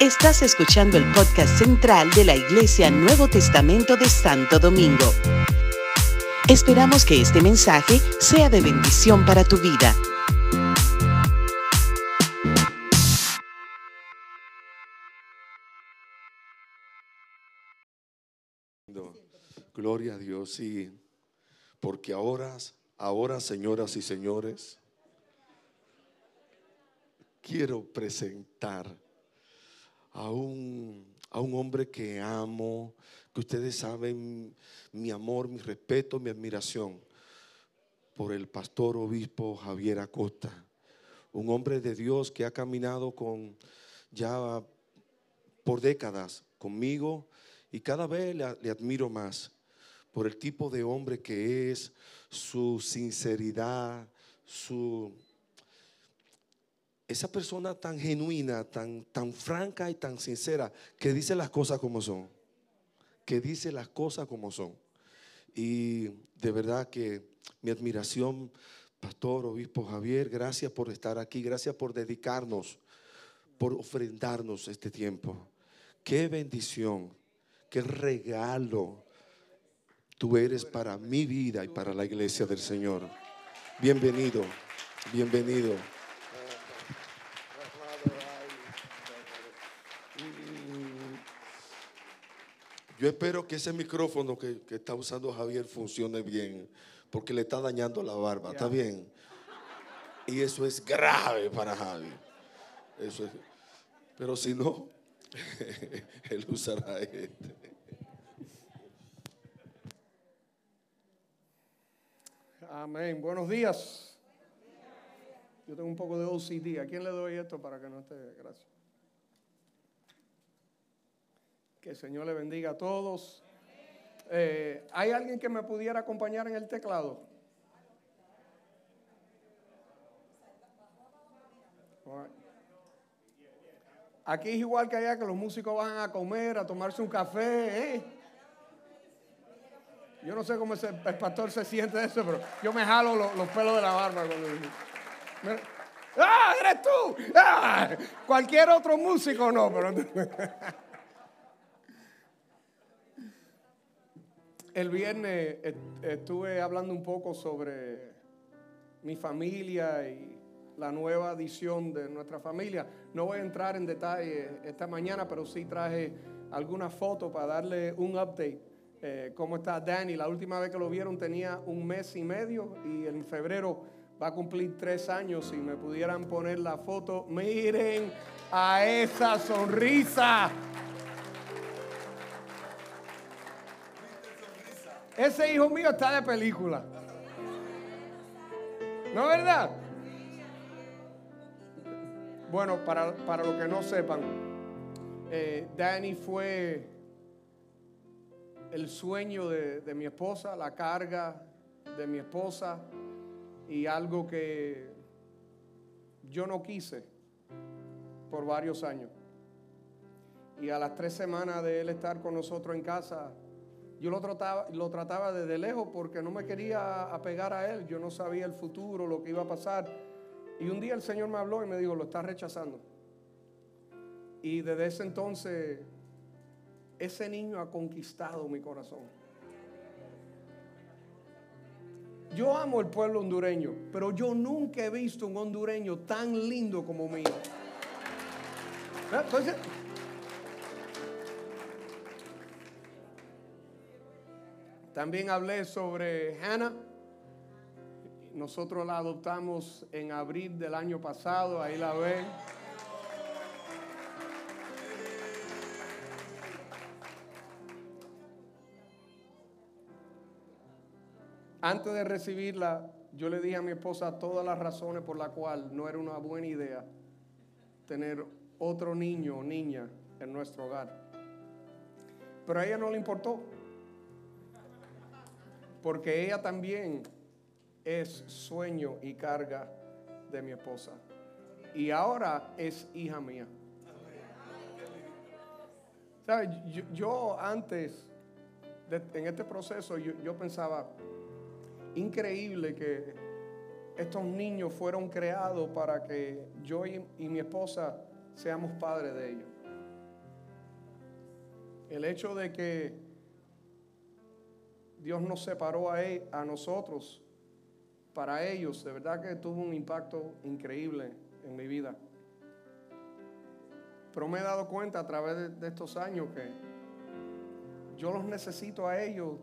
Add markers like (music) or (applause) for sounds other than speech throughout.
Estás escuchando el podcast central de la Iglesia Nuevo Testamento de Santo Domingo. Esperamos que este mensaje sea de bendición para tu vida. Gloria a Dios, sí. Porque ahora, ahora, señoras y señores, quiero presentar a un, a un hombre que amo, que ustedes saben mi amor, mi respeto, mi admiración por el pastor obispo Javier Acosta, un hombre de Dios que ha caminado con ya por décadas conmigo y cada vez le, le admiro más por el tipo de hombre que es, su sinceridad, su esa persona tan genuina, tan, tan franca y tan sincera, que dice las cosas como son, que dice las cosas como son. Y de verdad que mi admiración, Pastor, Obispo Javier, gracias por estar aquí, gracias por dedicarnos, por ofrendarnos este tiempo. Qué bendición, qué regalo tú eres para mi vida y para la iglesia del Señor. Bienvenido, bienvenido. Yo espero que ese micrófono que, que, está usando Javier funcione bien, porque le está dañando la barba, ¿está bien? Y eso es grave para Javier. Eso es, pero si no, (laughs) él usará este. Amén. Buenos días. Yo tengo un poco de OCD. ¿A quién le doy esto para que no esté? Gracias. Que el Señor le bendiga a todos. Eh, ¿Hay alguien que me pudiera acompañar en el teclado? Aquí es igual que allá que los músicos van a comer, a tomarse un café. ¿eh? Yo no sé cómo el pastor se siente de eso, pero yo me jalo los, los pelos de la barba cuando me, ¡Ah, eres tú! ¡Ah! Cualquier otro músico no, pero... (laughs) El viernes estuve hablando un poco sobre mi familia y la nueva edición de nuestra familia. No voy a entrar en detalle esta mañana, pero sí traje algunas fotos para darle un update. Eh, ¿Cómo está Danny? La última vez que lo vieron tenía un mes y medio y en febrero va a cumplir tres años. Si me pudieran poner la foto, miren a esa sonrisa. Ese hijo mío está de película. ¿No es verdad? Bueno, para, para los que no sepan, eh, Danny fue el sueño de, de mi esposa, la carga de mi esposa y algo que yo no quise por varios años. Y a las tres semanas de él estar con nosotros en casa, yo lo trataba, lo trataba desde lejos porque no me quería apegar a él. Yo no sabía el futuro, lo que iba a pasar. Y un día el Señor me habló y me dijo, lo estás rechazando. Y desde ese entonces, ese niño ha conquistado mi corazón. Yo amo el pueblo hondureño, pero yo nunca he visto un hondureño tan lindo como mío. Entonces, También hablé sobre Hannah. Nosotros la adoptamos en abril del año pasado, ahí la ven. Antes de recibirla, yo le dije a mi esposa todas las razones por las cuales no era una buena idea tener otro niño o niña en nuestro hogar. Pero a ella no le importó porque ella también es sueño y carga de mi esposa. Y ahora es hija mía. ¿Sabe? Yo, antes, en este proceso, yo, pensaba, increíble que estos niños fueron creados para que yo y, mi esposa seamos padres de ellos. El hecho de que Dios nos separó a, e, a nosotros para ellos, de verdad que tuvo un impacto increíble en mi vida. Pero me he dado cuenta a través de, estos años que yo los necesito a ellos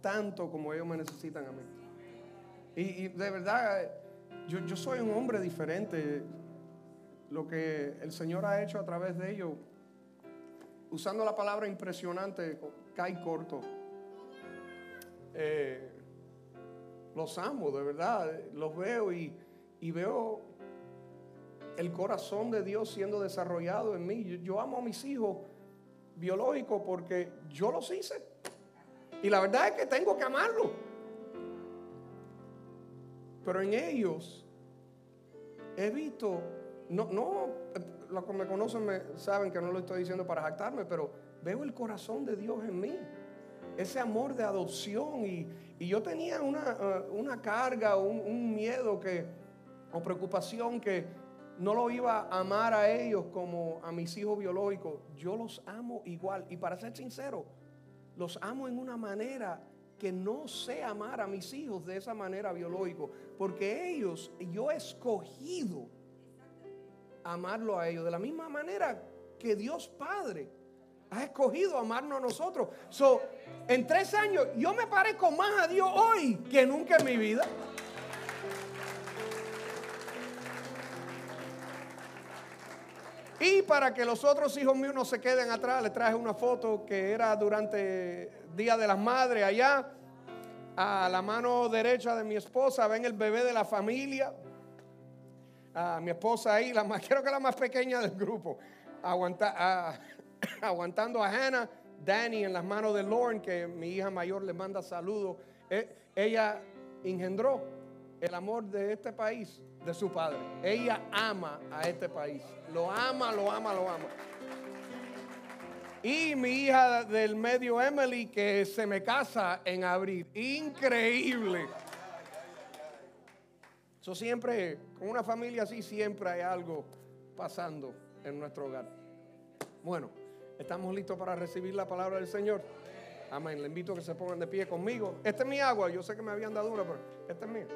tanto como ellos me necesitan a mí. Y, de verdad, yo, yo, soy un hombre diferente. Lo que el Señor ha hecho a través de ellos, usando la palabra impresionante, cae corto. Eh, los amo, de verdad. Los veo y, y veo el corazón de Dios siendo desarrollado en mí. Yo, amo a mis hijos biológicos porque yo los hice. Y la verdad es que tengo que amarlos. Pero en ellos he visto, no, no, los que me conocen saben que no lo estoy diciendo para jactarme, pero veo el corazón de Dios en mí. Ese amor de adopción. Y, yo tenía una, uh, una carga, un, un miedo que, o preocupación que no lo iba a amar a ellos como a mis hijos biológicos. Yo los amo igual. Y para ser sincero, los amo en una manera que no sé amar a mis hijos de esa manera biológica. Porque ellos, yo he escogido amarlo a ellos de la misma manera que Dios Padre ha escogido amarnos a nosotros. So, en tres años yo me parezco más a Dios hoy que nunca en mi vida. Y para que los otros hijos míos no se queden atrás, les traje una foto que era durante Día de las Madres allá. A la mano derecha de mi esposa ven el bebé de la familia. A mi esposa ahí, la más, (laughs) creo que la más pequeña del grupo, (coughs) aguantando a Hannah. Danny en las manos de Lauren, que mi hija mayor le manda saludos. E, ella engendró el amor de este país de su padre. Ella ama a este país. Lo ama, lo ama, lo ama. Y mi hija del medio, Emily, que se me casa en abril. Increíble. Eso siempre, con una familia así, siempre hay algo pasando en nuestro hogar. Bueno, estamos listos para recibir la palabra del Señor. Amén. Le invito a que se pongan de pie conmigo. Esta es mi agua. Yo sé que me habían dado una, pero esta es mía.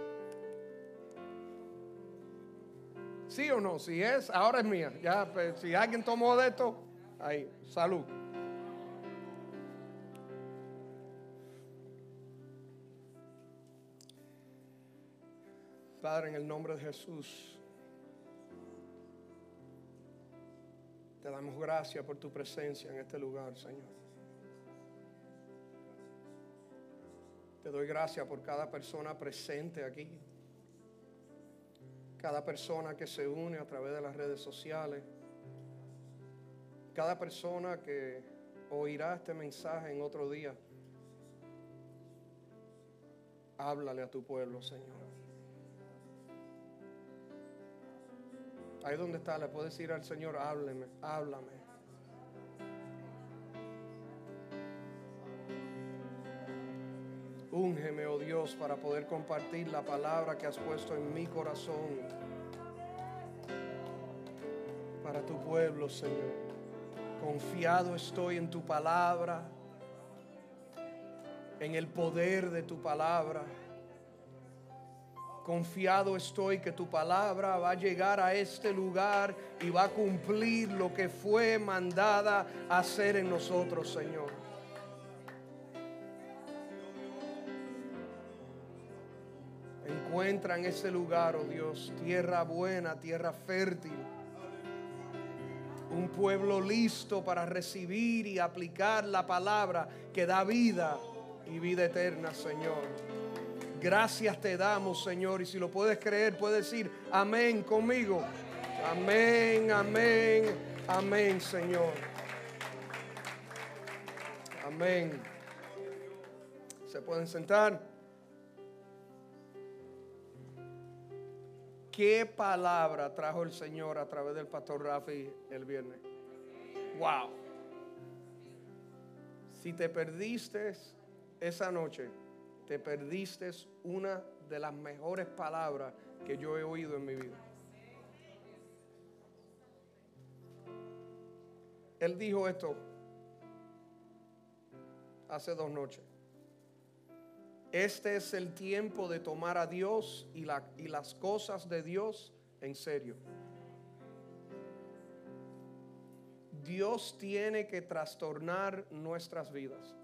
¿Sí o no? Si es, ahora es mía. Ya, pues, si alguien tomó de esto, ahí, salud. Padre, en el nombre de Jesús, te damos gracias por tu presencia en este lugar, Señor. Te doy gracias por cada persona presente aquí cada persona que se une a través de las redes sociales, cada persona que oirá este mensaje en otro día. Háblale a tu pueblo, Señor. Ahí donde está, le puedes decir al Señor, hábleme, háblame. Úngeme, oh Dios, para poder compartir la palabra que has puesto en mi corazón. Para tu pueblo, Señor. Confiado estoy en tu palabra, en el poder de tu palabra. Confiado estoy que tu palabra va a llegar a este lugar y va a cumplir lo que fue mandada a hacer en nosotros, Señor. encuentra en ese lugar, oh Dios, tierra buena, tierra fértil. Un pueblo listo para recibir y aplicar la palabra que da vida y vida eterna, Señor. Gracias te damos, Señor. Y si lo puedes creer, puedes decir amén conmigo. Amén, amén, amén, Señor. Amén. Se pueden sentar. ¿Qué palabra trajo el Señor a través del pastor Rafi el viernes? Wow. Si te perdiste esa noche, te perdiste una de las mejores palabras que yo he oído en mi vida. él dijo esto hace dos noches. Este es el tiempo de tomar a Dios y, y las cosas de Dios en serio. Dios tiene que trastornar nuestras vidas.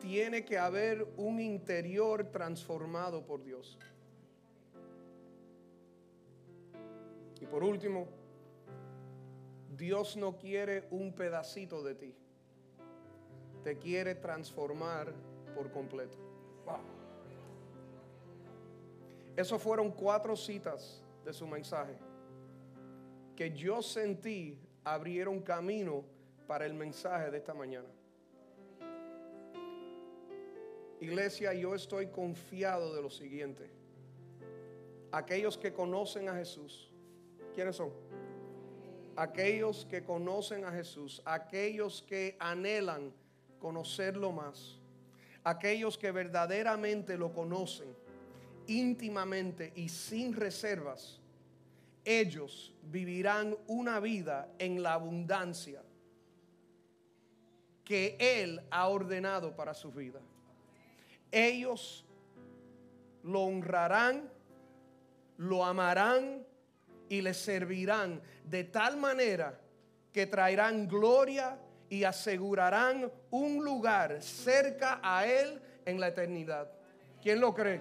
Tiene que haber un interior transformado por Dios. Y por último, Dios no quiere un pedacito de ti. Te quiere transformar por completo. Wow. Fueron cuatro citas de su mensaje que yo sentí abrieron camino para el mensaje de esta mañana. Iglesia, yo estoy confiado de lo siguiente. Aquellos que conocen a Jesús, ¿quiénes son? Aquellos que conocen a Jesús, aquellos que anhelan conocerlo más, aquellos que verdaderamente lo conocen íntimamente y sin reservas, ellos vivirán una vida en la abundancia que Él ha ordenado para su vida. Ellos lo honrarán, lo amarán y le servirán de tal manera que traerán gloria y asegurarán un lugar cerca a Él en la eternidad. ¿Quién lo cree?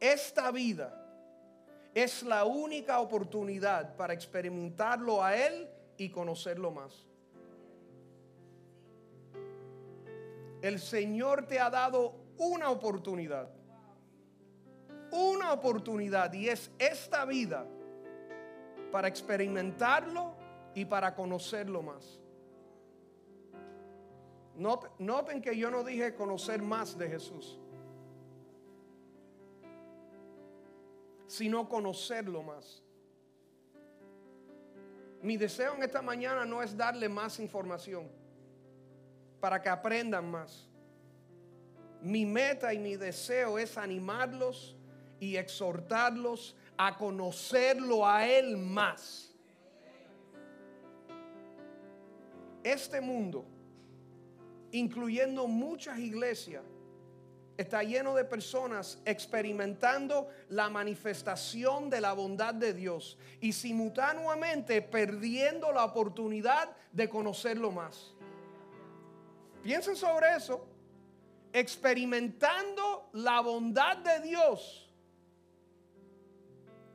Esta vida es la única oportunidad para experimentarlo a Él y conocerlo más. El Señor te ha dado una oportunidad. Una oportunidad y es esta vida para experimentarlo y para conocerlo más. Not- Noten que yo no dije conocer más de Jesús, sino conocerlo más. Mi deseo en esta mañana no es darle más información para que aprendan más. Mi meta y mi deseo es animarlos y exhortarlos a conocerlo a Él más. Este mundo, incluyendo muchas iglesias, está lleno de personas experimentando la manifestación de la bondad de Dios y simultáneamente perdiendo la oportunidad de conocerlo más. Piensen sobre eso. Experimentando la bondad de Dios,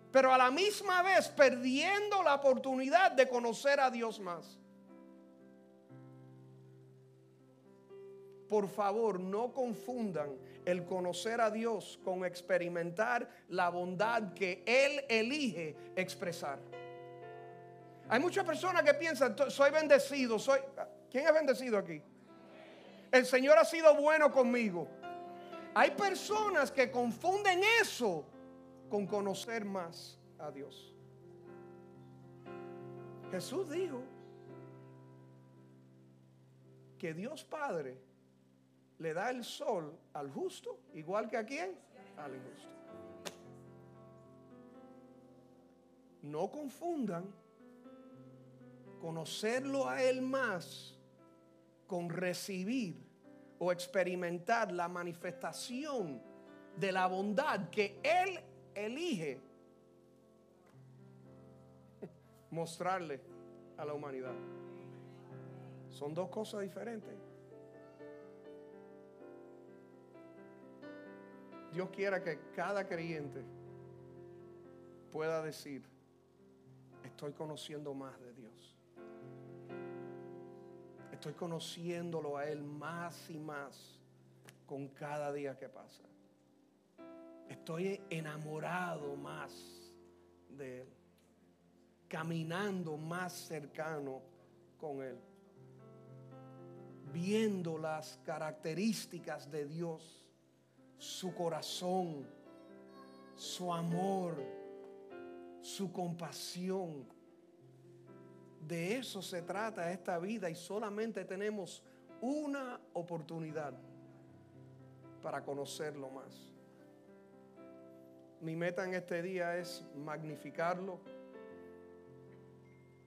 pero a la misma vez perdiendo la oportunidad de conocer a Dios más. Por favor, no confundan el conocer a Dios con experimentar la bondad que Él elige expresar. Hay muchas personas que piensan, "To- soy bendecido, soy... ¿Quién es bendecido aquí? El Señor ha sido bueno conmigo. Hay personas que confunden eso con conocer más a Dios. Jesús dijo que Dios Padre le da el sol al justo, igual que a quién? Al injusto. No confundan conocerlo a Él más con recibir o experimentar la manifestación de la bondad que Él elige mostrarle a la humanidad. Son dos cosas diferentes. Dios quiera que cada creyente pueda decir, estoy conociendo más de. Estoy conociéndolo a Él más y más con cada día que pasa. Estoy enamorado más de Él. Caminando más cercano con Él. Viendo las características de Dios. Su corazón. Su amor. Su compasión. De eso se trata esta vida y solamente tenemos una oportunidad para conocerlo más. mi meta en este día es magnificarlo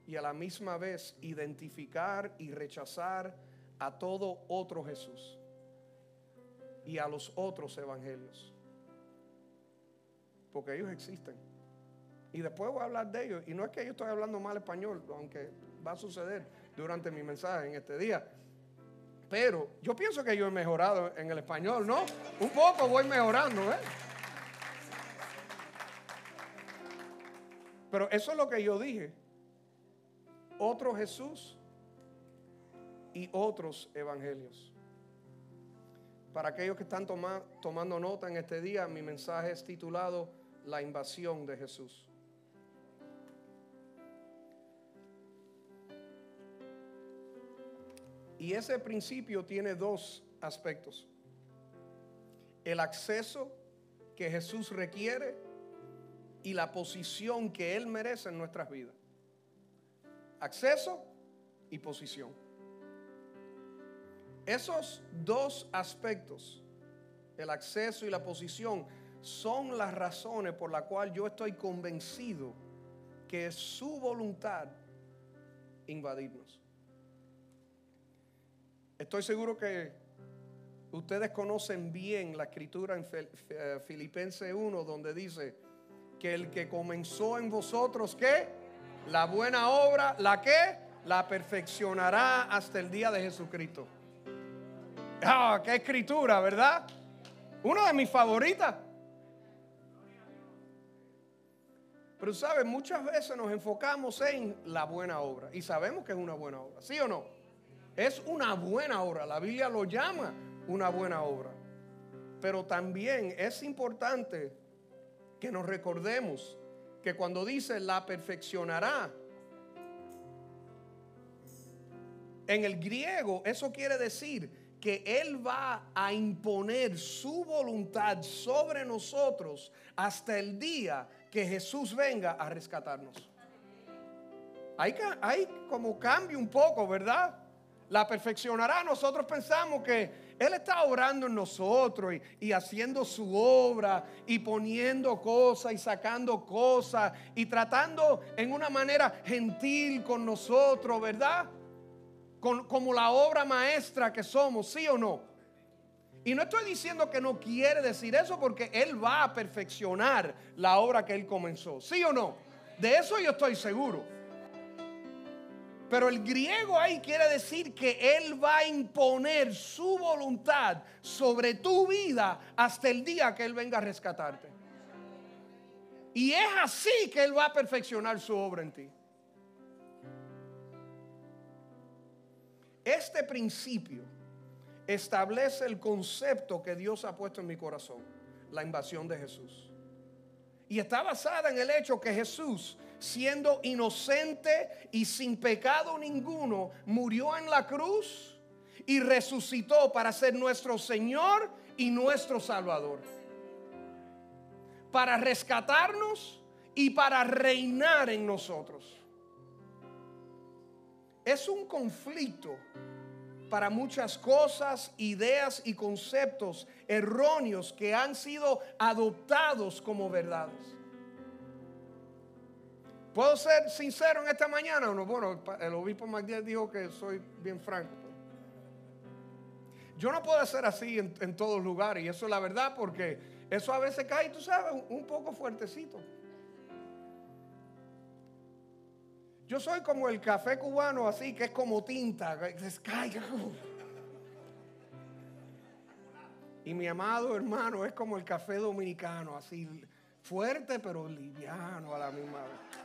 y a la misma vez identificar y rechazar a todo otro Jesús y a los otros evangelios. Porque ellos existen. Y después voy a hablar de ellos. Y no es que yo estoy hablando mal español, aunque va a suceder durante mi mensaje en este día. Pero yo pienso que yo he mejorado en el español, ¿no? Un poco voy mejorando, ¿eh? Pero eso es lo que yo dije. Otro Jesús y otros evangelios. Para aquellos que están tomando nota en este día, mi mensaje es titulado La invasión de Jesús. Y ese principio tiene dos aspectos. El acceso que Jesús requiere y la posición que Él merece en nuestras vidas. Acceso y posición. Esos dos aspectos, el acceso y la posición, son las razones por las cuales yo estoy convencido que es su voluntad invadirnos. Estoy seguro que ustedes conocen bien la escritura en eh, Filipenses 1 donde dice que el que comenzó en vosotros, ¿qué? La buena obra, ¿la qué? La perfeccionará hasta el día de Jesucristo. Ah, qué escritura, ¿verdad? Una de mis favoritas. Pero sabes, muchas veces nos enfocamos en la buena obra y sabemos que es una buena obra, ¿sí o no? Es una buena obra, la Biblia lo llama una buena obra. Pero también es importante que nos recordemos que cuando dice la perfeccionará, en el griego eso quiere decir que Él va a imponer su voluntad sobre nosotros hasta el día que Jesús venga a rescatarnos. Hay, hay como cambio un poco, ¿verdad? La perfeccionará. Nosotros pensamos que él está orando en nosotros y, haciendo su obra y poniendo cosas y sacando cosas y tratando en una manera gentil con nosotros, ¿verdad? como la obra maestra que somos, ¿sí o no? Y no estoy diciendo que no quiere decir eso porque Él va a perfeccionar la obra que Él comenzó, ¿sí o no? De eso yo estoy seguro. Pero el griego ahí quiere decir que Él va a imponer su voluntad sobre tu vida hasta el día que Él venga a rescatarte. Y es así que Él va a perfeccionar su obra en ti. Este principio establece el concepto que Dios ha puesto en mi corazón, la invasión de Jesús. Y está basada en el hecho que Jesús siendo inocente y sin pecado ninguno, murió en la cruz y resucitó para ser nuestro Señor y nuestro Salvador. Para rescatarnos y para reinar en nosotros. Es un conflicto para muchas cosas, ideas y conceptos erróneos que han sido adoptados como verdades. ¿Puedo ser sincero en esta mañana o no? Bueno, el obispo Magdiel dijo que soy bien franco. Yo no puedo ser así en, todos lugares y eso es la verdad porque eso a veces cae, tú sabes, un poco fuertecito. Yo soy como el café cubano así, que es como tinta. Y mi amado hermano es como el café dominicano, así fuerte pero liviano a la misma vez.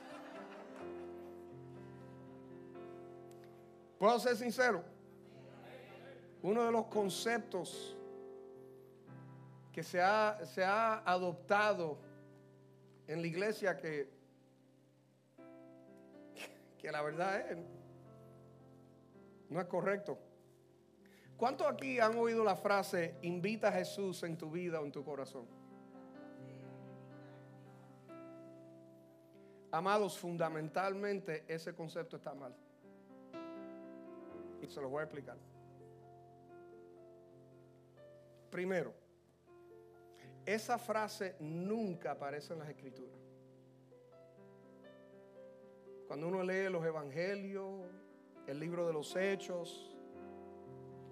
¿Puedo ser sincero? Uno de los conceptos que se ha, se ha adoptado en la iglesia que, que la verdad es, no es correcto. ¿Cuántos aquí han oído la frase, invita a Jesús en tu vida o en tu corazón? Amados, fundamentalmente ese concepto está mal. Y se lo voy a explicar. Primero, esa frase nunca aparece en las escrituras. Cuando uno lee los evangelios, el libro de los hechos,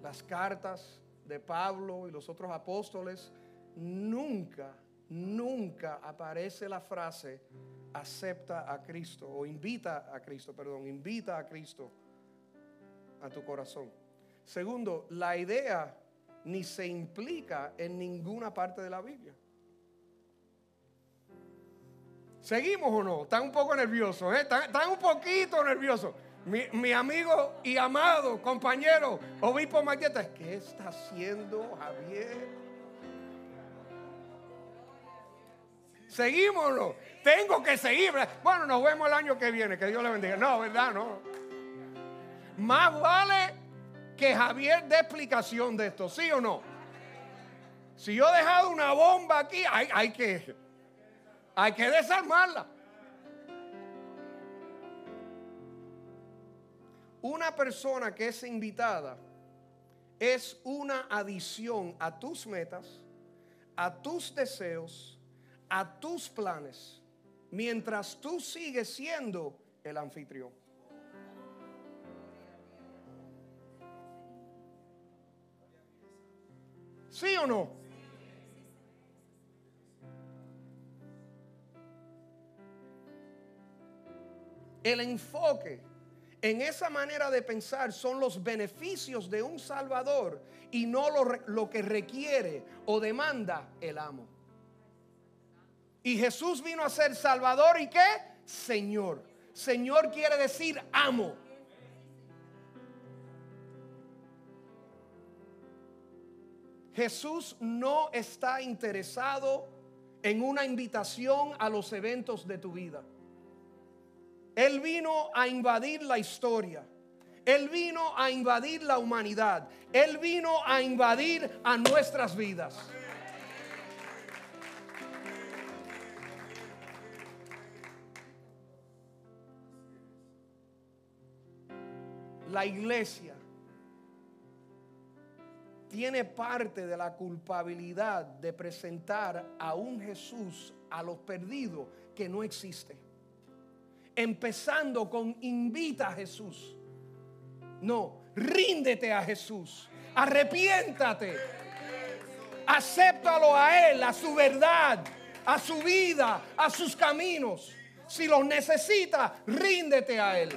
las cartas de Pablo y los otros apóstoles, nunca, nunca aparece la frase acepta a Cristo o invita a Cristo, perdón, invita a Cristo a tu corazón. Segundo, la idea ni se implica en ninguna parte de la Biblia. ¿Seguimos o no? Están un poco nerviosos, ¿eh? están, un poquito nerviosos. Mi, amigo y amado compañero, obispo Maqueta, ¿qué está haciendo Javier? ¿Seguimos o no? Tengo que seguir. Bueno, nos vemos el año que viene, que Dios le bendiga. No, ¿verdad? No. Más vale que Javier dé explicación de esto, ¿sí o no? Si yo he dejado una bomba aquí, hay, hay que, hay que desarmarla. Una persona que es invitada es una adición a tus metas, a tus deseos, a tus planes, mientras tú sigues siendo el anfitrión. ¿Sí o no? El enfoque en esa manera de pensar son los beneficios de un Salvador y no lo, lo, que requiere o demanda el amo. Y Jesús vino a ser Salvador y qué? Señor. Señor quiere decir amo. Jesús no está interesado en una invitación a los eventos de tu vida. Él vino a invadir la historia. Él vino a invadir la humanidad. Él vino a invadir a nuestras vidas. La iglesia tiene parte de la culpabilidad de presentar a un Jesús a los perdidos que no existe. Empezando con invita a Jesús. No, ríndete a Jesús. Arrepiéntate. Acéptalo a Él, a su verdad, a su vida, a sus caminos. Si los necesita, ríndete a Él.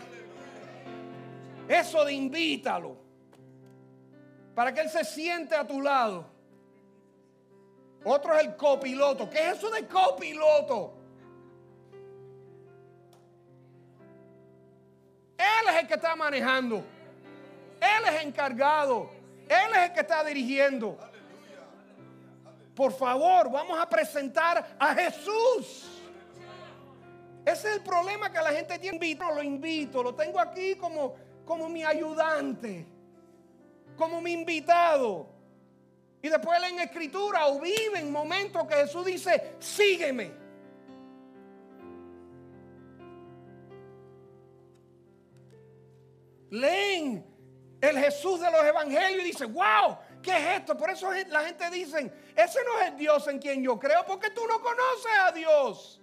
Eso de invítalo para que Él se siente a tu lado. Otro es el copiloto. ¿Qué es eso de copiloto? Él es el que está manejando. Él es encargado. Él es el que está dirigiendo. Por favor, vamos a presentar a Jesús. Ese es el problema que la gente tiene. No, lo invito, lo tengo aquí como, como mi ayudante como mi invitado. Y después leen escritura o viven momentos que Jesús dice, sígueme. Leen el Jesús de los evangelios y dice, wow, ¿qué es esto? Por eso la gente dice, ese no es el Dios en quien yo creo, porque tú no conoces a Dios.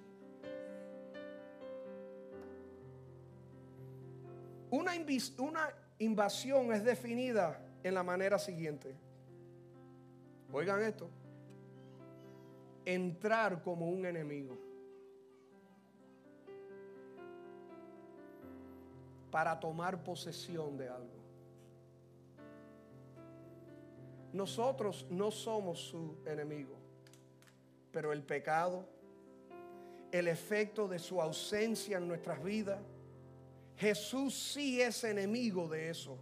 Una, una invasión es definida en la manera siguiente. Oigan esto. Entrar como un enemigo. Para tomar posesión de algo. Nosotros no somos su enemigo, pero el pecado, el efecto de su ausencia en nuestras vidas, Jesús sí es enemigo de eso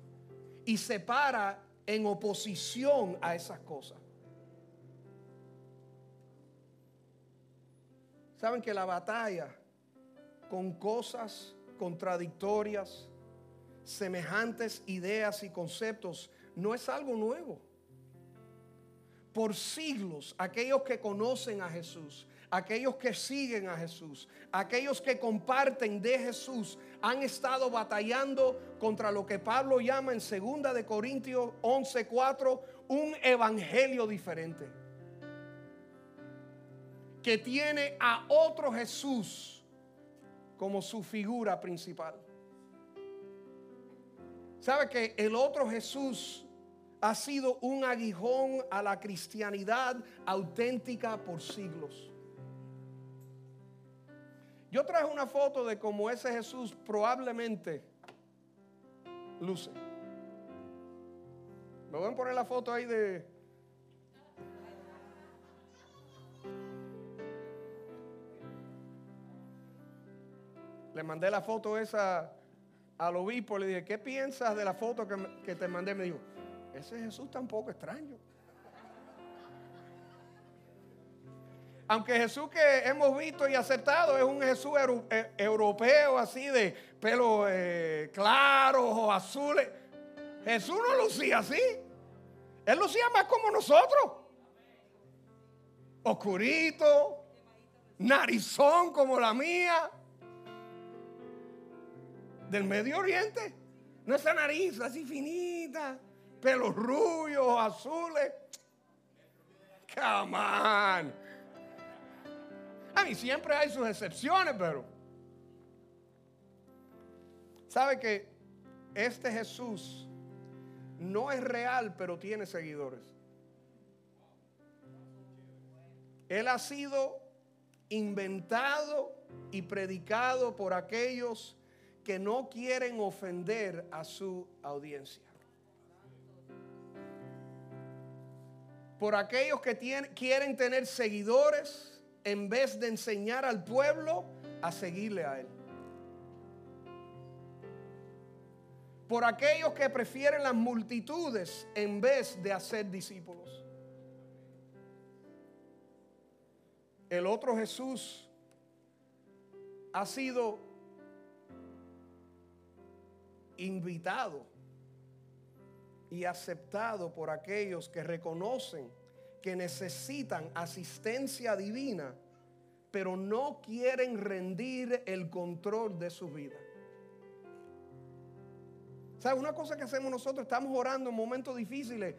y se para en oposición a esas cosas. Saben que la batalla con cosas contradictorias, semejantes ideas y conceptos, no es algo nuevo. Por siglos, aquellos que conocen a Jesús, aquellos que siguen a Jesús, aquellos que comparten de Jesús, han estado batallando contra lo que Pablo llama en 2 de Corintios 11:4 un evangelio diferente. que tiene a otro Jesús como su figura principal. ¿Sabe que el otro Jesús ha sido un aguijón a la cristianidad auténtica por siglos? Yo traje una foto de cómo ese Jesús probablemente luce. Me voy a poner la foto ahí de... Le mandé la foto esa al obispo, le dije, ¿qué piensas de la foto que, te mandé? Me dijo, ese Jesús está un poco extraño. Aunque Jesús que hemos visto y aceptado es un Jesús eh, europeo, así de pelo eh, claros o azules. Jesús no lucía así. Él lucía más como nosotros. Oscurito, narizón como la mía. Del Medio Oriente. No esa nariz así finita, pelos rubios, azules. Come on. A mí siempre hay sus excepciones, pero. ¿Sabe que este Jesús no es real, pero tiene seguidores? Él ha sido inventado y predicado por aquellos que no quieren ofender a su audiencia. Por aquellos que quieren tener seguidores en vez de enseñar al pueblo a seguirle a Él. Por aquellos que prefieren las multitudes en vez de hacer discípulos. El otro Jesús ha sido invitado y aceptado por aquellos que reconocen que necesitan asistencia divina, pero no quieren rendir el control de su vida. ¿Sabe? Una cosa que hacemos nosotros, estamos orando en momentos difíciles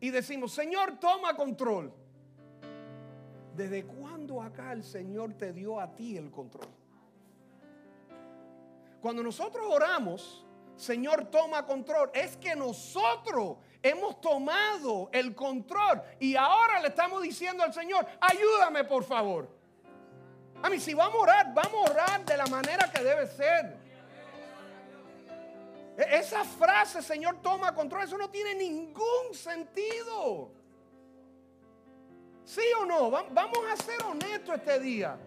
y decimos, Señor, toma control. ¿Desde cuándo acá el Señor te dio a ti el control? Cuando nosotros oramos, Señor, toma control, es que nosotros hemos tomado el control y ahora le estamos diciendo al Señor, ayúdame por favor. A mí, si vamos a orar, vamos a orar de la manera que debe ser. E-, esa frase, Señor, toma control, eso no tiene ningún sentido. ¿Sí o no? Vamos a ser honestos este día.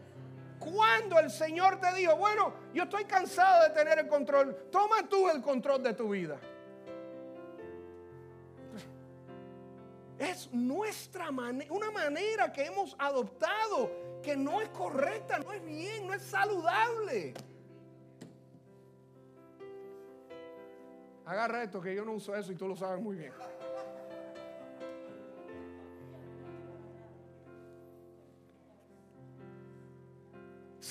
Cuando el Señor te dijo, bueno, yo estoy cansado de tener el control, toma tú el control de tu vida. Es nuestra manera, una manera que hemos adoptado que no es correcta, no es bien, no es saludable. Agarra esto que yo no uso eso y tú lo sabes muy bien.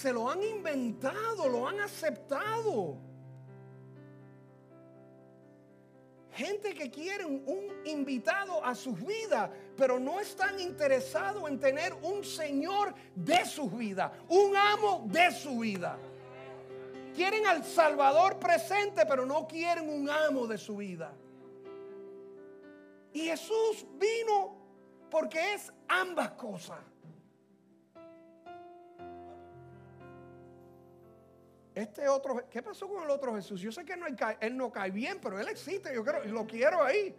Se lo han inventado, lo han aceptado. Gente que quiere un invitado a sus vidas, pero no están interesados en tener un Señor de sus vidas, un amo de su vida. Quieren al Salvador presente, pero no quieren un amo de su vida. Y Jesús vino porque es ambas cosas. Este otro, ¿qué pasó con el otro Jesús? Yo sé que él no cae bien, pero él existe, yo creo, lo quiero ahí.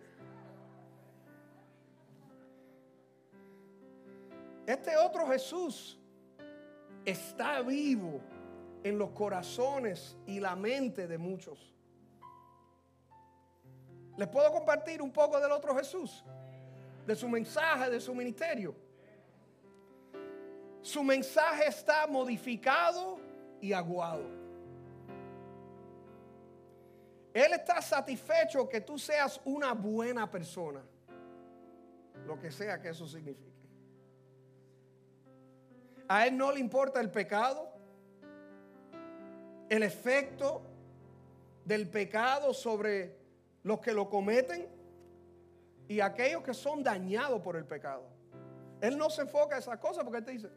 Este otro Jesús está vivo en los corazones y la mente de muchos. ¿Les puedo compartir un poco del otro Jesús? De su mensaje, de su ministerio. Su mensaje está modificado y aguado. Él está satisfecho que tú seas una buena persona. Lo que sea que eso signifique. A Él no le importa el pecado, el efecto del pecado sobre los que lo cometen y aquellos que son dañados por el pecado. Él no se enfoca en esas cosas porque Él te dice,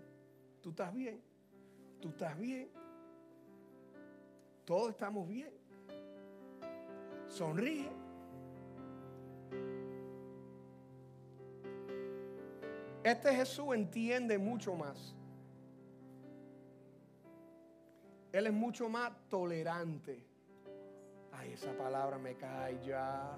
tú estás bien, tú estás bien, todos estamos bien. Sonríe. Este Jesús entiende mucho más. Él es mucho más tolerante. Ay, esa palabra me cae ya.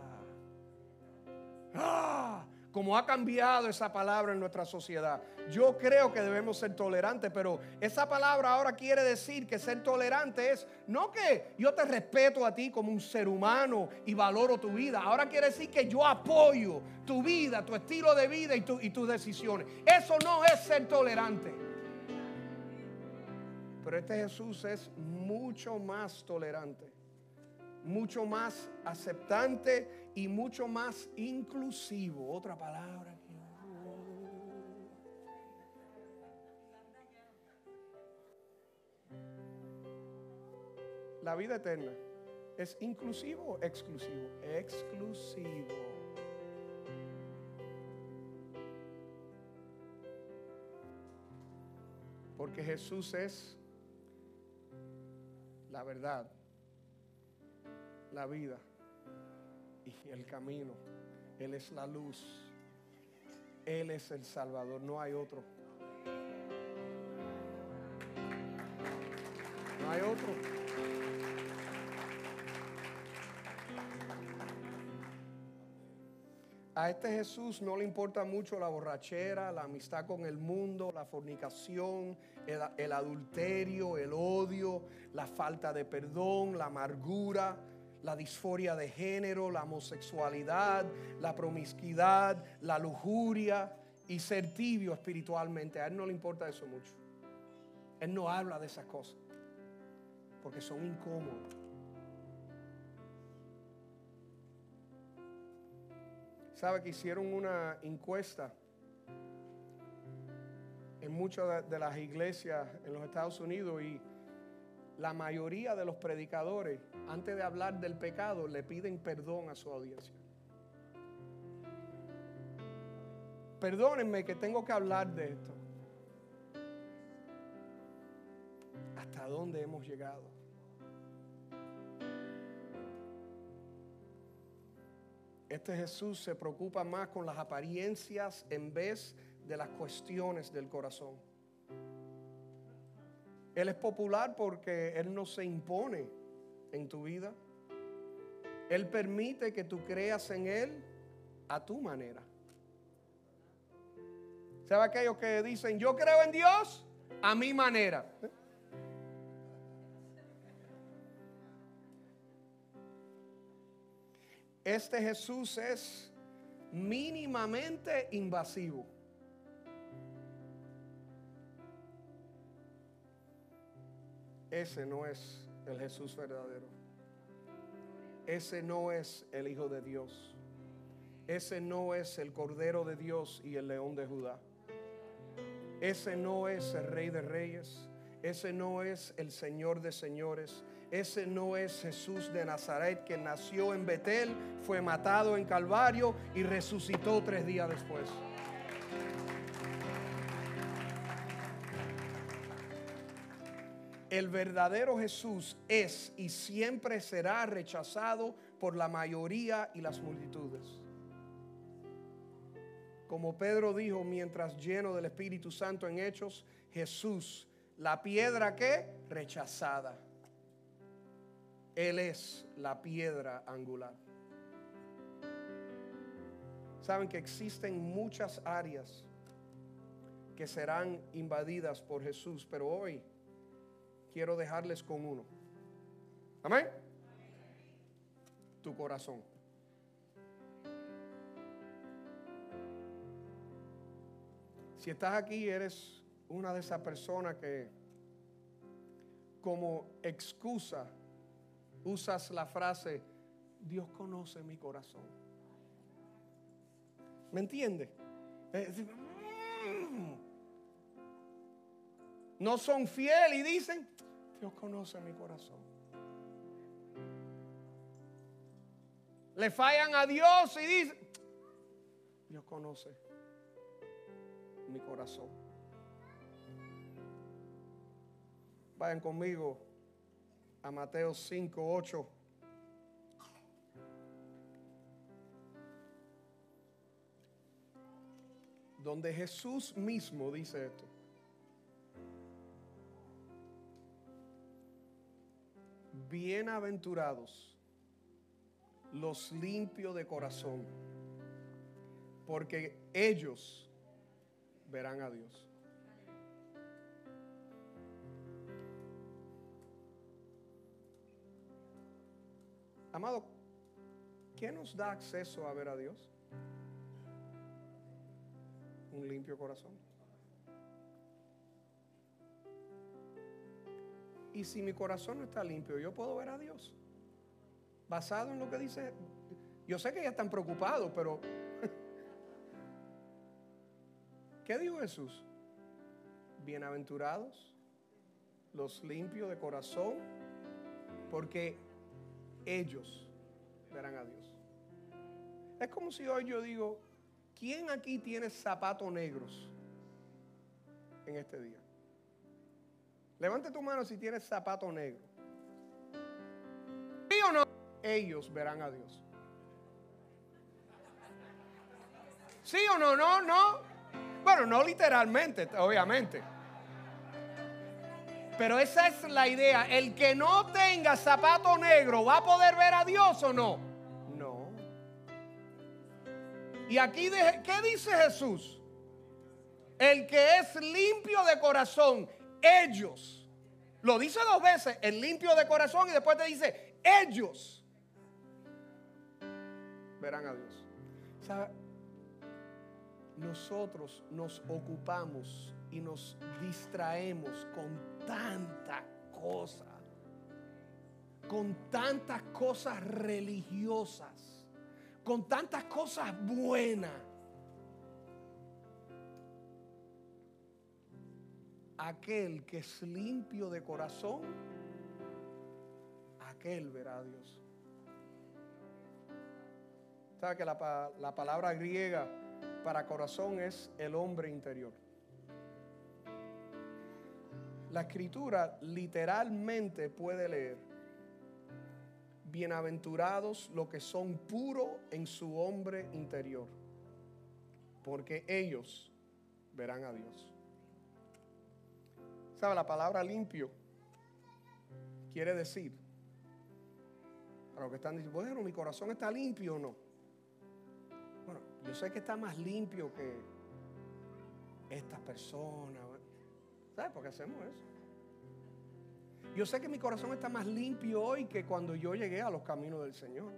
¡Ah! Como ha cambiado esa palabra en nuestra sociedad. Yo creo que debemos ser tolerantes, pero esa palabra ahora quiere decir que ser tolerante es no que yo te respeto a ti como un ser humano y valoro tu vida. Ahora quiere decir que yo apoyo tu vida, tu estilo de vida y, y tus decisiones. Eso no es ser tolerante. Pero este Jesús es mucho más tolerante, mucho más aceptante y mucho más inclusivo. Otra palabra. La vida eterna es inclusivo o exclusivo? Exclusivo. Porque Jesús es la verdad, la vida y el camino. Él es la luz. Él es el Salvador, no hay otro. No hay otro. A este Jesús no le importa mucho la borrachera, la amistad con el mundo, la fornicación, el, adulterio, el odio, la falta de perdón, la amargura, la disforia de género, la homosexualidad, la promiscuidad, la lujuria y ser tibio espiritualmente. A él no le importa eso mucho. Él no habla de esas cosas porque son incómodas. Sabe que hicieron una encuesta en muchas de las iglesias en los Estados Unidos y la mayoría de los predicadores, antes de hablar del pecado, le piden perdón a su audiencia. Perdónenme que tengo que hablar de esto. ¿Hasta dónde hemos llegado? Este Jesús se preocupa más con las apariencias en vez de las cuestiones del corazón. Él es popular porque Él no se impone en tu vida. Él permite que tú creas en Él a tu manera. ¿Sabe aquellos que dicen, yo creo en Dios a mi manera? Este Jesús es mínimamente invasivo. Ese no es el Jesús verdadero. Ese no es el Hijo de Dios. Ese no es el Cordero de Dios y el León de Judá. Ese no es el Rey de Reyes. Ese no es el Señor de Señores. Ese no es Jesús de Nazaret que nació en Betel, fue matado en Calvario y resucitó tres días después. El verdadero Jesús es y siempre será rechazado por la mayoría y las multitudes. Como Pedro dijo mientras lleno del Espíritu Santo en Hechos, Jesús, la piedra que rechazada él es la piedra angular. Saben que existen muchas áreas que serán invadidas por Jesús, pero hoy quiero dejarles con uno. Amén. Tu corazón. Si estás aquí, eres una de esas personas que como excusa usas la frase, Dios conoce mi corazón. ¿Me entiende? Mm". No son fieles y dicen, Dios conoce mi corazón. Le fallan a Dios y dicen, Dios conoce mi corazón. Vayan conmigo a Mateo 5, 8. Donde Jesús mismo dice esto. Bienaventurados los limpios de corazón, porque ellos verán a Dios. Amado, ¿qué nos da acceso a ver a Dios? Un limpio corazón. Y si mi corazón no está limpio, yo puedo ver a Dios. Basado en lo que dice. Yo sé que ya están preocupados, pero (laughs) ¿qué dijo Jesús? Bienaventurados los limpios de corazón, porque ellos verán a Dios. Es como si hoy yo digo, ¿quién aquí tiene zapatos negros en este día? Levante tu mano si tienes zapato negro. ¿Sí o no? Ellos verán a Dios. ¿Sí o no? No, no. Bueno, no literalmente, obviamente. Pero esa es la idea. El que no tenga zapato negro va a poder ver a Dios o no. No. Y aquí, ¿qué dice Jesús? El que es limpio de corazón, ellos. Lo dice dos veces, el limpio de corazón y después te dice, ellos verán a Dios. Nosotros nos ocupamos y nos distraemos con tanta cosa, con tantas cosas religiosas, con tantas cosas buenas. Aquel que es limpio de corazón, aquel verá a Dios. ¿Sabe que la, la palabra griega para corazón es el hombre interior? La escritura literalmente puede leer, bienaventurados los que son puros en su hombre interior, porque ellos verán a Dios. La palabra limpio quiere decir, para los que están diciendo, bueno, mi corazón está limpio o no. Bueno, yo sé que está más limpio que estas personas. ¿Sabes por qué hacemos eso? Yo sé que mi corazón está más limpio hoy que cuando yo llegué a los caminos del Señor.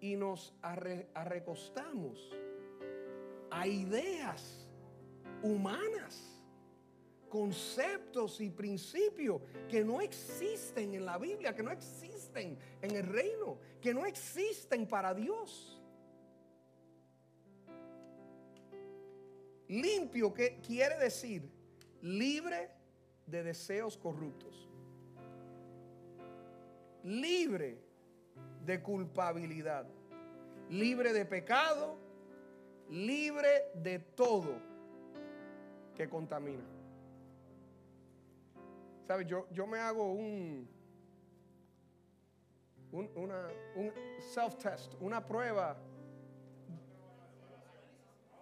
Y nos arrecostamos a ideas humanas, conceptos y principios que no existen en la Biblia, que no existen en el reino, que no existen para Dios. Limpio, ¿qué quiere decir? Libre de deseos corruptos. Libre de culpabilidad. Libre de pecado. Libre de todo que contamina. ¿Sabes? Yo, yo me hago un, un, un self-test, una prueba.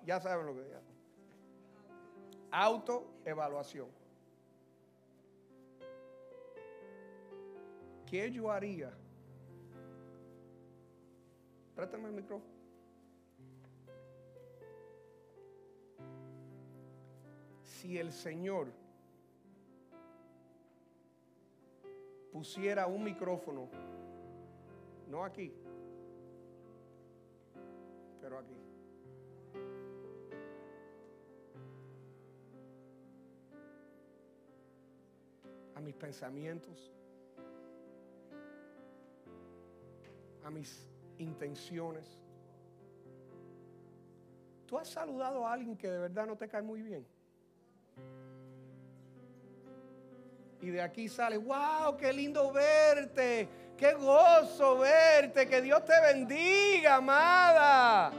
Ya saben lo que digo autoevaluación. ¿Qué yo haría? Préstame el micrófono. Si el Señor pusiera un micrófono, no aquí, pero aquí. a mis pensamientos, a mis intenciones. ¿Tú has saludado a alguien que de verdad no te cae muy bien? Y de aquí sale, wow, qué lindo verte, qué gozo verte, que Dios te bendiga, amada.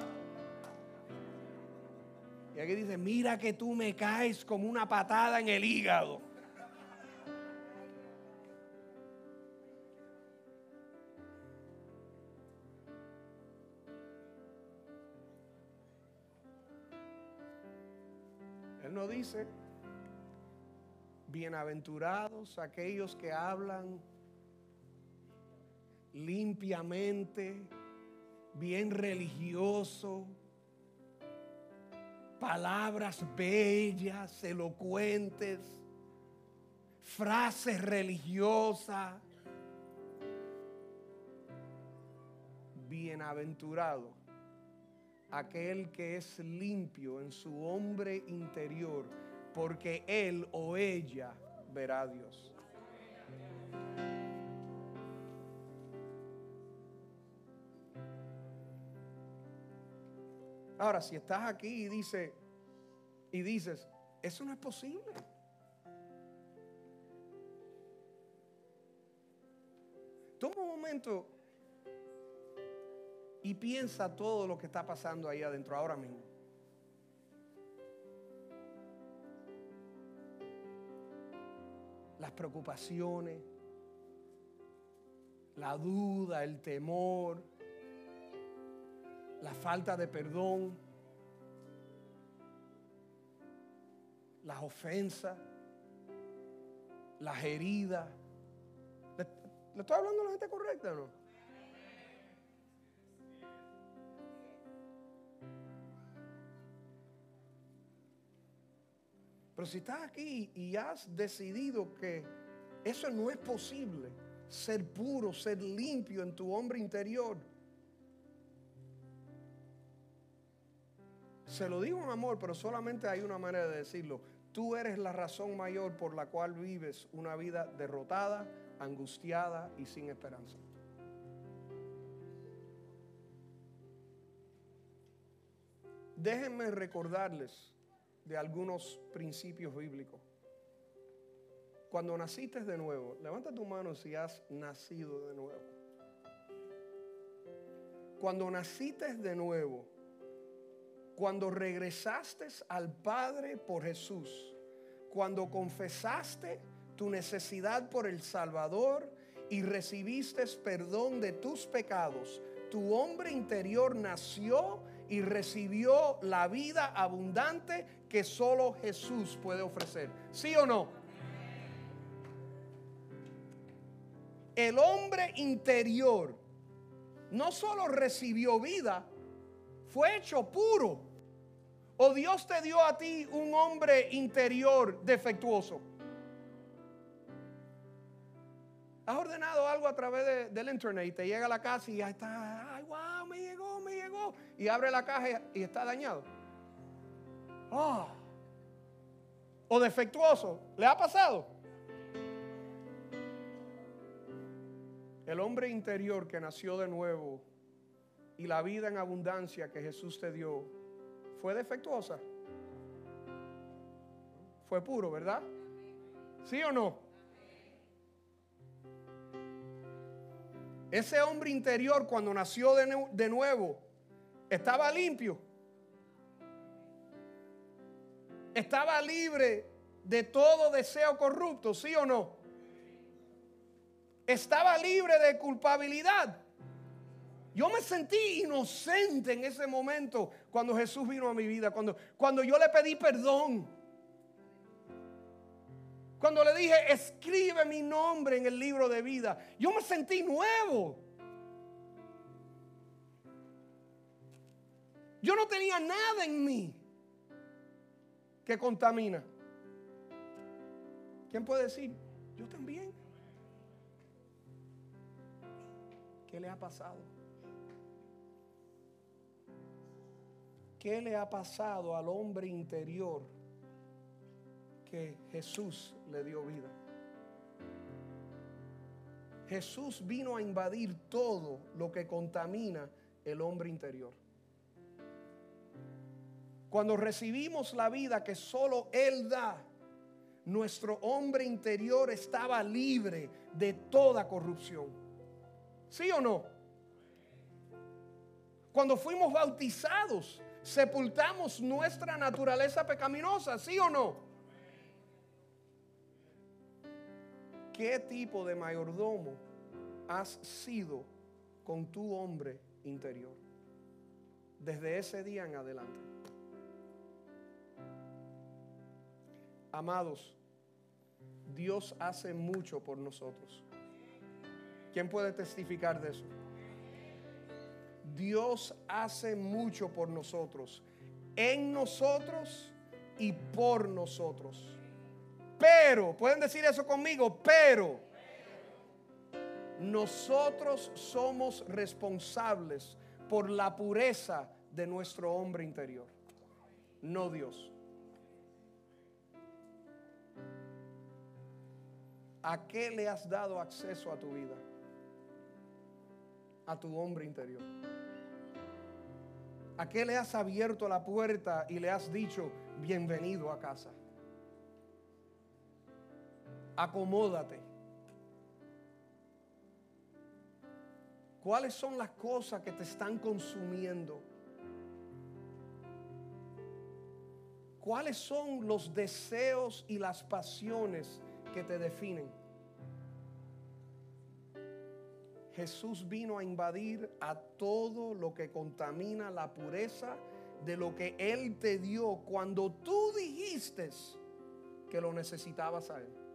Y aquí dice, mira que tú me caes como una patada en el hígado. Él no dice, bienaventurados aquellos que hablan limpiamente, bien religioso, palabras bellas, elocuentes, frases religiosas. Bienaventurado aquel que es limpio en su hombre interior, porque él o ella verá a Dios. Ahora, si estás aquí y, dice, y dices, eso no es posible. Toma un momento y piensa todo lo que está pasando ahí adentro ahora mismo. Las preocupaciones, la duda, el temor, la falta de perdón, las ofensas, las heridas. ¿Le, estoy hablando a la gente correcta o no? Pero si estás aquí y has decidido que eso no es posible, ser puro, ser limpio en tu hombre interior, Se lo digo en amor, pero solamente hay una manera de decirlo. Tú eres la razón mayor por la cual vives una vida derrotada, angustiada y sin esperanza. Déjenme recordarles de algunos principios bíblicos. Cuando naciste de nuevo, levanta tu mano si has nacido de nuevo. Cuando naciste de nuevo, cuando regresaste al Padre por Jesús, cuando confesaste tu necesidad por el Salvador y recibiste perdón de tus pecados, tu hombre interior nació y recibió la vida abundante que solo Jesús puede ofrecer. ¿Sí o no? El hombre interior no solo recibió vida, fue hecho puro. ¿O Dios te dio a ti un hombre interior defectuoso? Has ordenado algo a través del internet y te llega a la casa y ya está, ay, wow, me llegó, me llegó. Y abre la caja y está dañado. Oh. O defectuoso. ¿Le ha pasado? El hombre interior que nació de nuevo y la vida en abundancia que Jesús te dio ¿Fue defectuosa? Fue puro, ¿verdad? ¿Sí o no? Ese hombre interior cuando nació de, nuevo estaba limpio. Estaba libre de todo deseo corrupto, ¿sí o no? Estaba libre de culpabilidad. Yo me sentí inocente en ese momento cuando Jesús vino a mi vida, cuando, cuando yo le pedí perdón. Cuando le dije, escribe mi nombre en el libro de vida. Yo me sentí nuevo. Yo no tenía nada en mí que contamina. ¿Quién puede decir? Yo también. ¿Qué le ha pasado? ¿Qué le ha pasado al hombre interior que Jesús le dio vida? Jesús vino a invadir todo lo que contamina el hombre interior. Cuando recibimos la vida que solo Él da, nuestro hombre interior estaba libre de toda corrupción. ¿Sí o no? Cuando fuimos bautizados, Sepultamos nuestra naturaleza pecaminosa, ¿sí o no? ¿Qué tipo de mayordomo has sido con tu hombre interior? Desde ese día en adelante. Amados, Dios hace mucho por nosotros. ¿Quién puede testificar de eso? Dios hace mucho por nosotros, en nosotros y por nosotros. Pero, pueden decir eso conmigo, pero nosotros somos responsables por la pureza de nuestro hombre interior, no Dios. ¿A qué le has dado acceso a tu vida? A tu hombre interior. ¿A qué le has abierto la puerta y le has dicho, bienvenido a casa? Acomódate. ¿Cuáles son las cosas que te están consumiendo? ¿Cuáles son los deseos y las pasiones que te definen? Jesús vino a invadir a todo lo que contamina la pureza de lo que Él te dio cuando tú dijiste que lo necesitabas a Él.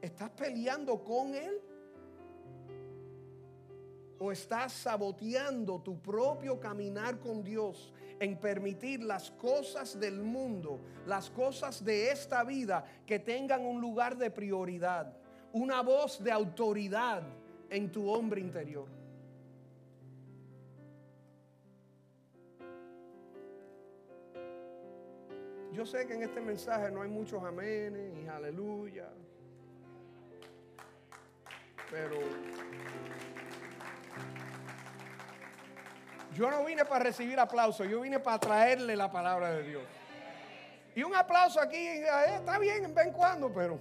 ¿Estás peleando con Él? ¿O estás saboteando tu propio caminar con Dios en permitir las cosas del mundo, las cosas de esta vida que tengan un lugar de prioridad, una voz de autoridad en tu hombre interior? Yo sé que en este mensaje no hay muchos amenes y aleluya. Pero yo no vine para recibir aplausos, yo vine para traerle la palabra de Dios. Y un aplauso aquí eh, está bien en vez cuando, pero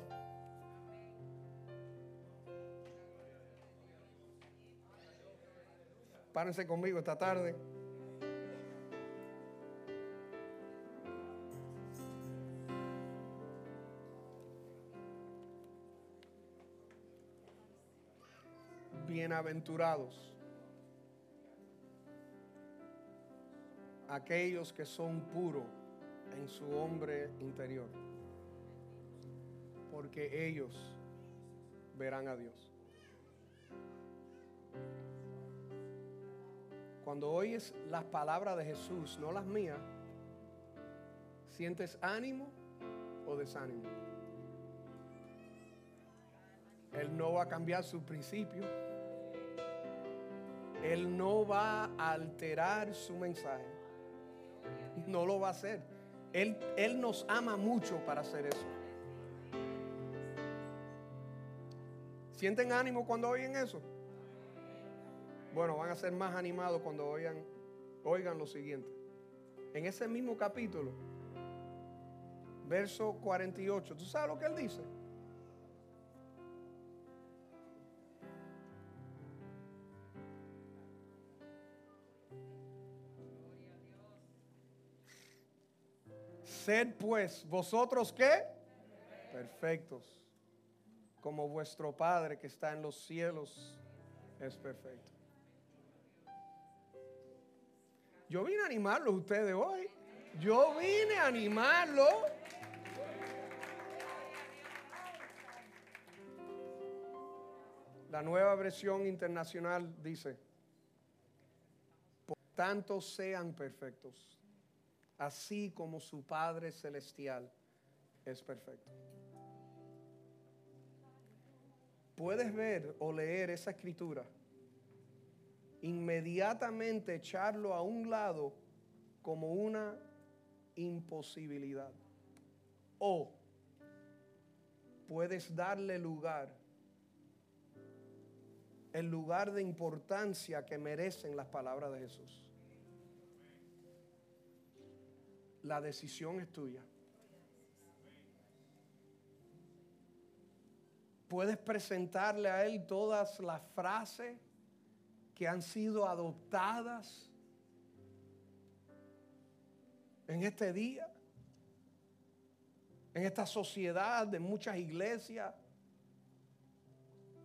párense conmigo esta tarde. Bienaventurados aquellos que son puros en su hombre interior, porque ellos verán a Dios. Cuando oyes las palabras de Jesús, no las mías, ¿sientes ánimo o desánimo? Él no va a cambiar su principio. Él no va a alterar su mensaje. No lo va a hacer. Él, él nos ama mucho para hacer eso. ¿Sienten ánimo cuando oyen eso? Bueno, van a ser más animados cuando oigan, oigan lo siguiente. En ese mismo capítulo, verso 48, ¿tú sabes lo que él dice? Sed pues vosotros qué? Perfectos. Como vuestro Padre que está en los cielos es perfecto. Yo vine a animarlos ustedes hoy. Yo vine a animarlo. La nueva versión internacional dice, por tanto sean perfectos así como su Padre Celestial es perfecto. Puedes ver o leer esa escritura, inmediatamente echarlo a un lado como una imposibilidad. O puedes darle lugar, el lugar de importancia que merecen las palabras de Jesús. La decisión es tuya. Puedes presentarle a Él todas las frases que han sido adoptadas en este día, en esta sociedad de muchas iglesias.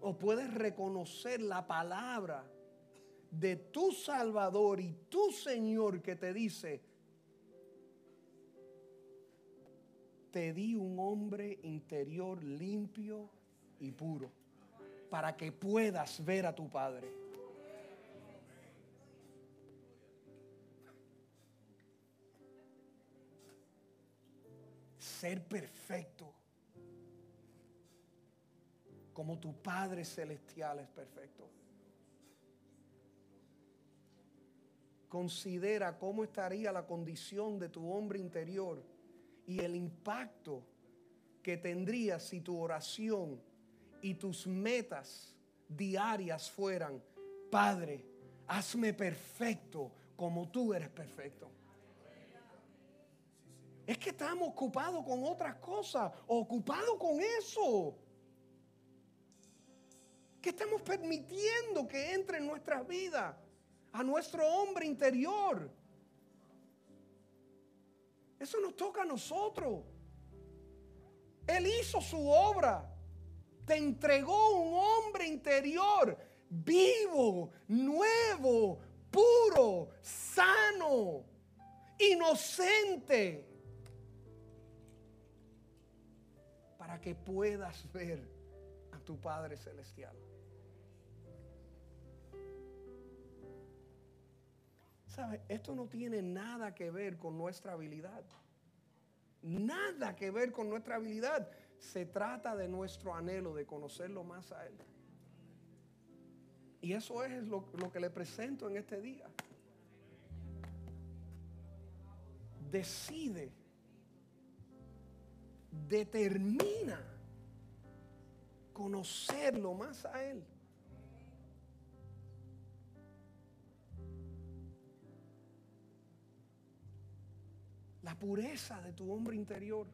O puedes reconocer la palabra de tu Salvador y tu Señor que te dice, te di un hombre interior limpio y puro para que puedas ver a tu Padre. Ser perfecto como tu Padre Celestial es perfecto. Considera cómo estaría la condición de tu hombre interior y el impacto que tendría si tu oración y tus metas diarias fueran, Padre, hazme perfecto como tú eres perfecto. Es que estamos ocupados con otras cosas, ocupados con eso. Que estamos permitiendo que entre en nuestras vidas, a nuestro hombre interior. Eso nos toca a nosotros. Él hizo su obra. Te entregó un hombre interior vivo, nuevo, puro, sano, inocente. Para que puedas ver a tu Padre Celestial. Esto no tiene nada que ver con nuestra habilidad. Nada que ver con nuestra habilidad. Se trata de nuestro anhelo de conocerlo más a Él. Y eso es lo, lo que le presento en este día. Decide, determina conocerlo más a Él. La pureza de tu hombre interior.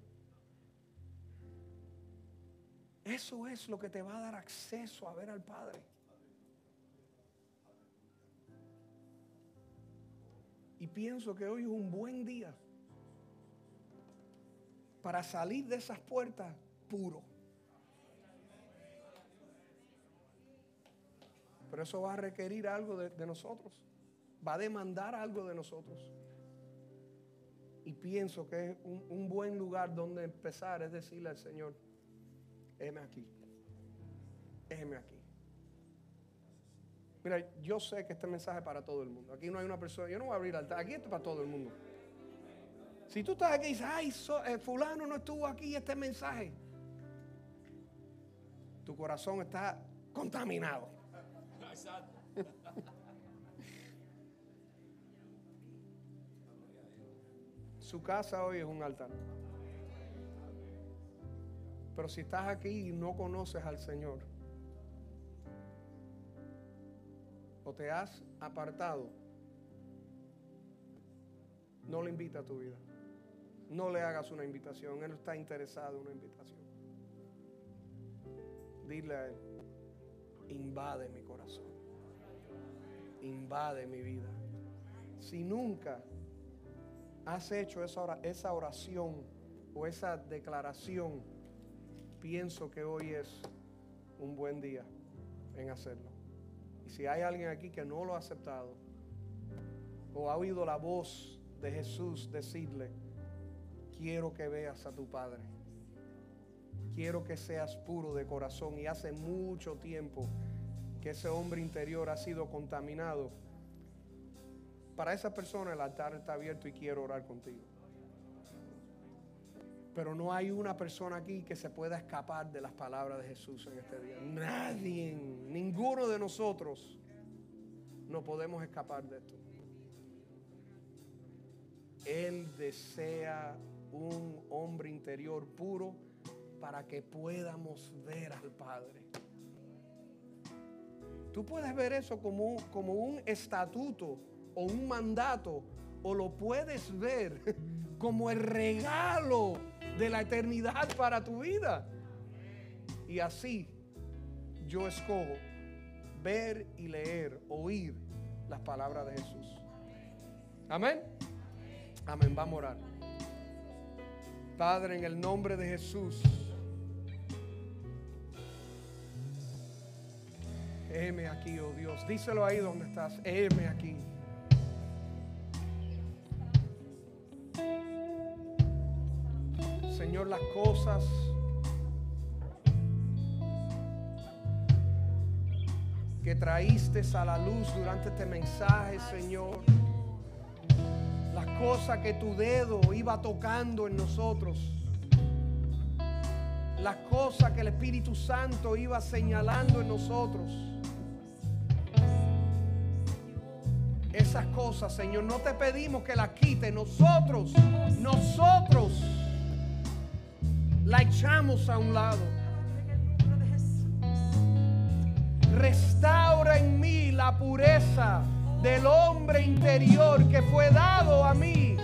Eso es lo que te va a dar acceso a ver al Padre. Y pienso que hoy es un buen día para salir de esas puertas puro. Pero eso va a requerir algo de, nosotros. Va a demandar algo de nosotros. Y pienso que es un, buen lugar donde empezar es decirle al Señor, heme aquí, heme aquí. Mira, yo sé que este mensaje es para todo el mundo. Aquí no hay una persona, yo no voy a abrir altar, aquí es para todo el mundo. Si tú estás aquí y dices, ay, eh, fulano no estuvo aquí este mensaje, tu corazón está contaminado. Su casa hoy es un altar. Pero si estás aquí y no conoces al Señor, o te has apartado, no le invita a tu vida. No le hagas una invitación. Él está interesado en una invitación. Dile a Él, invade mi corazón. Invade mi vida. Si nunca has hecho esa oración o esa declaración, pienso que hoy es un buen día en hacerlo. Y si hay alguien aquí que no lo ha aceptado o ha oído la voz de Jesús decirle, quiero que veas a tu Padre, quiero que seas puro de corazón. Y hace mucho tiempo que ese hombre interior ha sido contaminado para esa persona el altar está abierto y quiero orar contigo. Pero no hay una persona aquí que se pueda escapar de las palabras de Jesús en este día. Nadie, ninguno de nosotros no podemos escapar de esto. Él desea un hombre interior puro para que podamos ver al Padre. Tú puedes ver eso como, como un estatuto o un mandato, o lo puedes ver (laughs) como el regalo de la eternidad para tu vida. Y así yo escojo ver y leer, oír las palabras de Jesús. Amén. Amén. Vamos a orar. Padre, en el nombre de Jesús. Heme aquí, oh Dios. Díselo ahí donde estás. Heme aquí. Señor, las cosas que traíste a la luz durante este mensaje, Señor. Las cosas que tu dedo iba tocando en nosotros. Las cosas que el Espíritu Santo iba señalando en nosotros. Esas cosas, Señor, no te pedimos que las quite. Nosotros, nosotros la echamos a un lado. restaura en mí la pureza del hombre interior que fue dado a mí.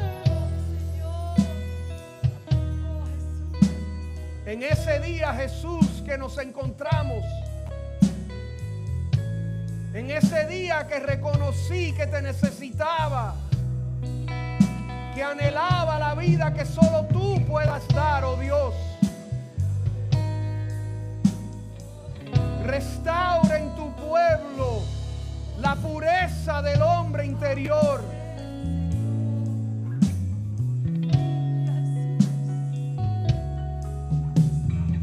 En ese día Jesús que nos encontramos, en ese día que reconocí que te necesitaba, que anhelaba la vida que solo tú puedas dar, oh Dios. Restaura en tu pueblo la pureza del hombre interior.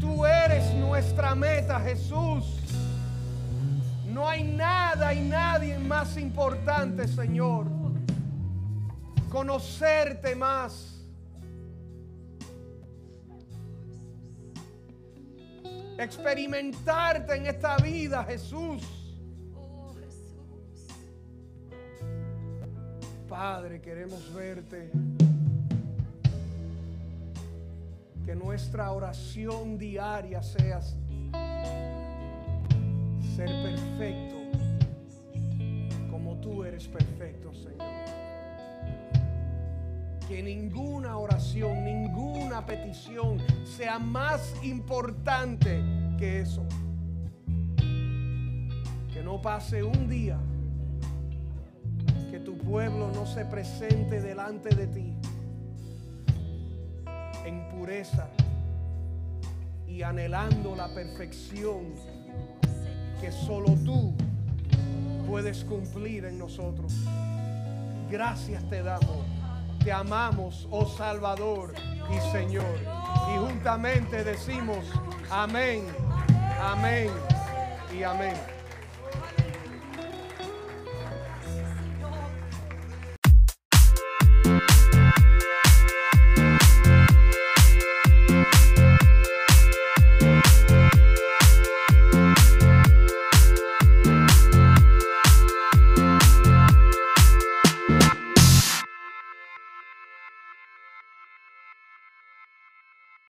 Tú eres nuestra meta, Jesús. No hay nada y nadie más importante, Señor. Conocerte más experimentarte en esta vida, Jesús. Padre, queremos verte. Que nuestra oración diaria sea ser perfecto como tú eres perfecto, Señor. Que ninguna oración, ninguna petición sea más importante eso. Que no pase un día que tu pueblo no se presente delante de ti en pureza y anhelando la perfección que solo tú puedes cumplir en nosotros. Gracias te damos, te amamos, oh Salvador y Señor. Y juntamente decimos, amén. Amén y amén.